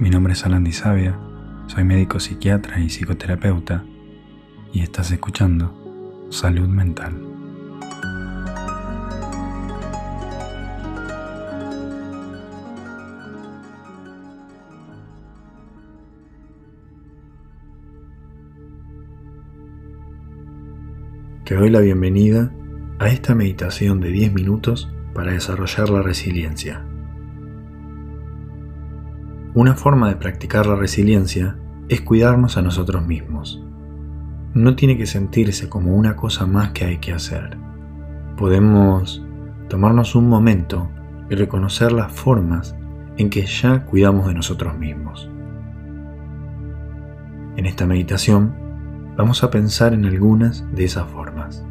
Mi nombre es Alan Sabia, soy médico psiquiatra y psicoterapeuta y estás escuchando Salud Mental. Te doy la bienvenida a esta meditación de 10 minutos para desarrollar la resiliencia. Una forma de practicar la resiliencia es cuidarnos a nosotros mismos. No tiene que sentirse como una cosa más que hay que hacer. Podemos tomarnos un momento y reconocer las formas en que ya cuidamos de nosotros mismos. En esta meditación vamos a pensar en algunas de esas formas.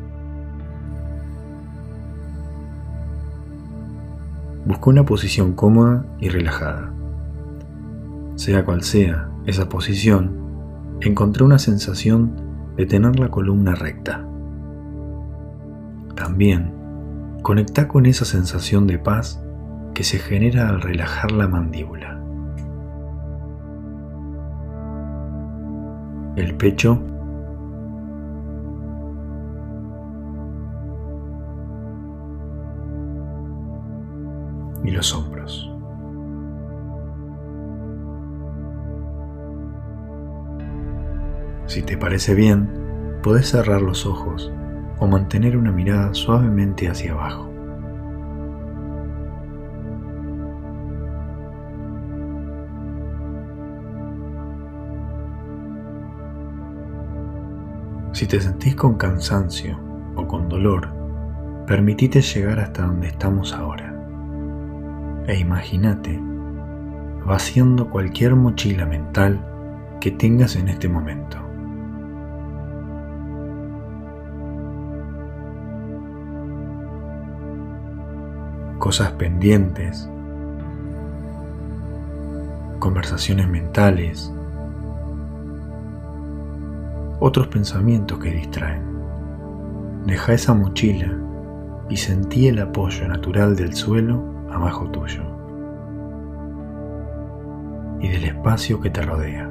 Busca una posición cómoda y relajada. Sea cual sea esa posición, encontré una sensación de tener la columna recta. También conecta con esa sensación de paz que se genera al relajar la mandíbula. El pecho y los hombros. Si te parece bien, puedes cerrar los ojos o mantener una mirada suavemente hacia abajo. Si te sentís con cansancio o con dolor, permitite llegar hasta donde estamos ahora. E imagínate vaciando cualquier mochila mental que tengas en este momento. Cosas pendientes, conversaciones mentales, otros pensamientos que distraen. Deja esa mochila y sentí el apoyo natural del suelo abajo tuyo y del espacio que te rodea.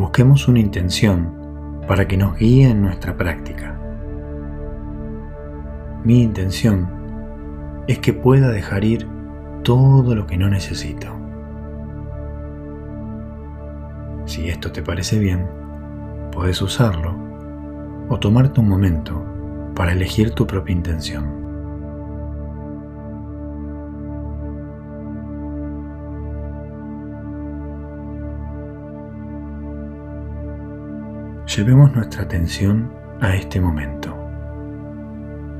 Busquemos una intención para que nos guíe en nuestra práctica. Mi intención es que pueda dejar ir todo lo que no necesito. Si esto te parece bien, puedes usarlo o tomarte un momento para elegir tu propia intención. Llevemos nuestra atención a este momento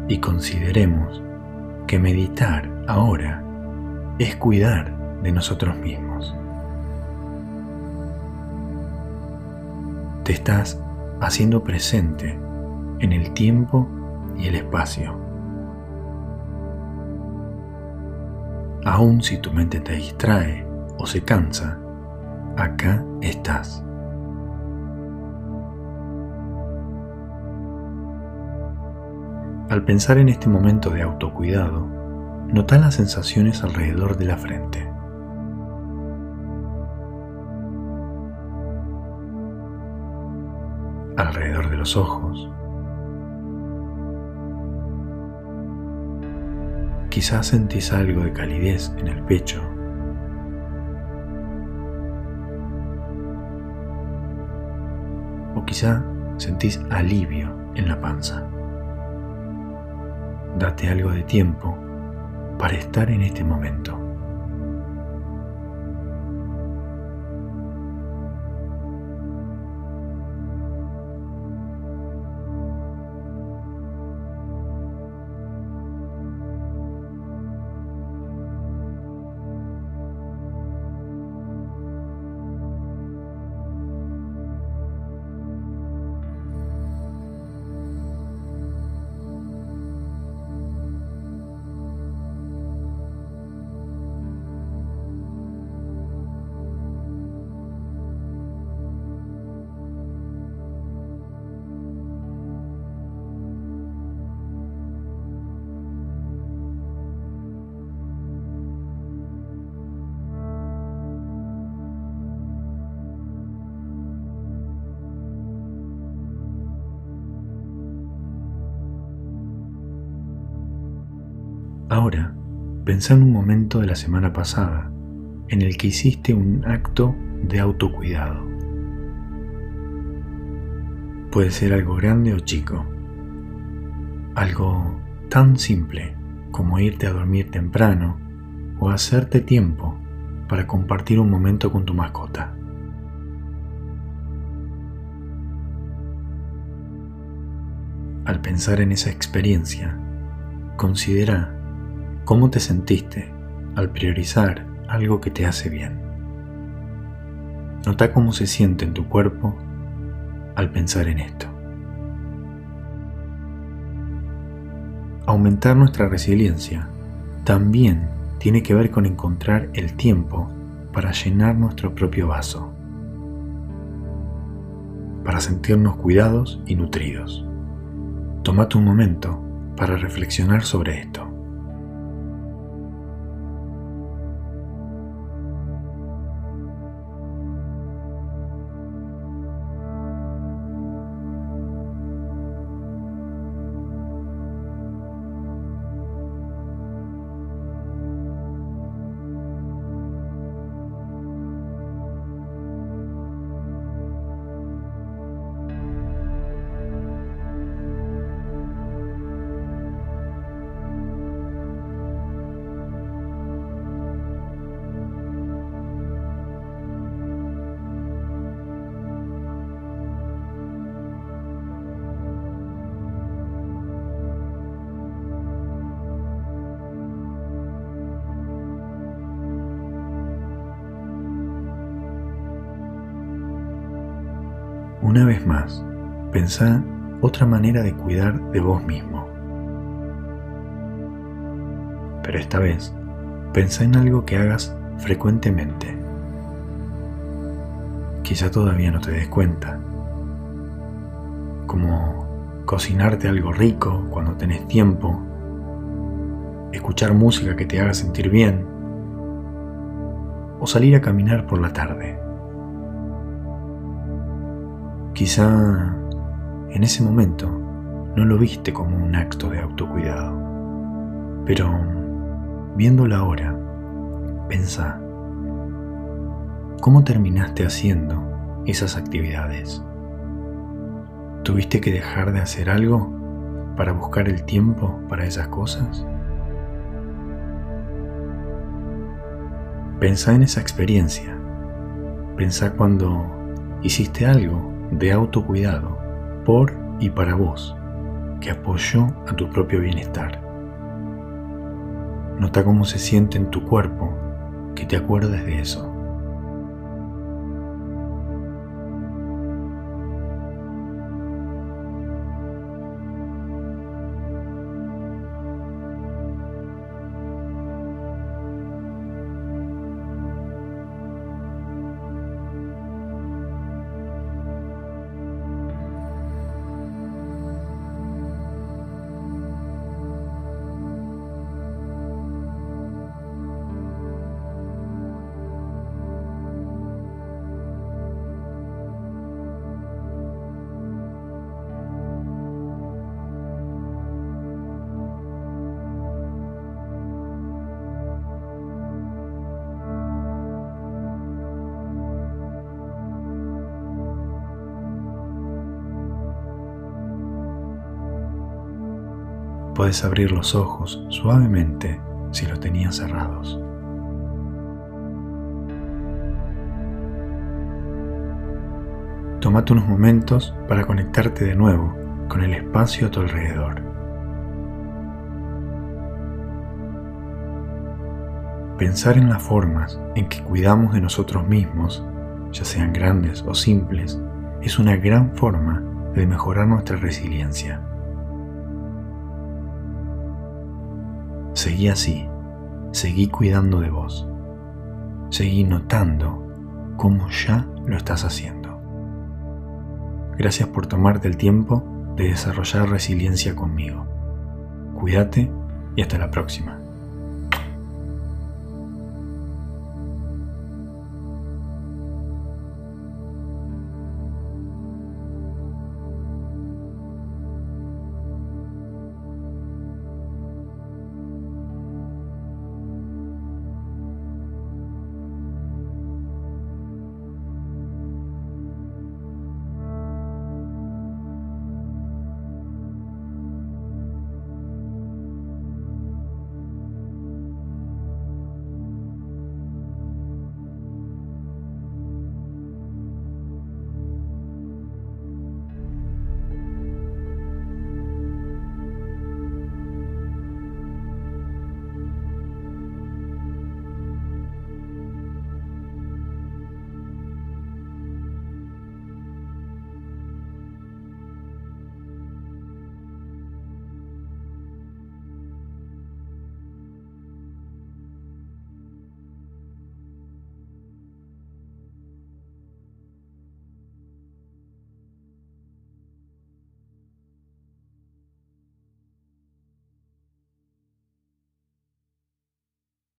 y consideremos que meditar ahora es cuidar de nosotros mismos. Te estás haciendo presente en el tiempo y el espacio. Aun si tu mente te distrae o se cansa, acá estás. Al pensar en este momento de autocuidado, nota las sensaciones alrededor de la frente. Alrededor de los ojos. Quizás sentís algo de calidez en el pecho. O quizá sentís alivio en la panza date algo de tiempo para estar en este momento. Ahora, pensá en un momento de la semana pasada en el que hiciste un acto de autocuidado. Puede ser algo grande o chico. Algo tan simple como irte a dormir temprano o hacerte tiempo para compartir un momento con tu mascota. Al pensar en esa experiencia, considera cómo te sentiste al priorizar algo que te hace bien. Nota cómo se siente en tu cuerpo al pensar en esto. Aumentar nuestra resiliencia también tiene que ver con encontrar el tiempo para llenar nuestro propio vaso, para sentirnos cuidados y nutridos. Tómate un momento para reflexionar sobre esto. Una vez más, pensá otra manera de cuidar de vos mismo. Pero esta vez, pensá en algo que hagas frecuentemente. Quizá todavía no te des cuenta. Como cocinarte algo rico cuando tenés tiempo, escuchar música que te haga sentir bien, o salir a caminar por la tarde. Quizá en ese momento no lo viste como un acto de autocuidado, pero viéndolo ahora, pensá, ¿cómo terminaste haciendo esas actividades? ¿Tuviste que dejar de hacer algo para buscar el tiempo para esas cosas? Pensá en esa experiencia. Pensá cuando hiciste algo de autocuidado por y para vos que apoyó a tu propio bienestar. Nota cómo se siente en tu cuerpo que te acuerdes de eso. Puedes abrir los ojos suavemente si los tenías cerrados. Tómate unos momentos para conectarte de nuevo con el espacio a tu alrededor. Pensar en las formas en que cuidamos de nosotros mismos, ya sean grandes o simples, es una gran forma de mejorar nuestra resiliencia. Seguí así, seguí cuidando de vos, seguí notando cómo ya lo estás haciendo. Gracias por tomarte el tiempo de desarrollar resiliencia conmigo. Cuídate y hasta la próxima.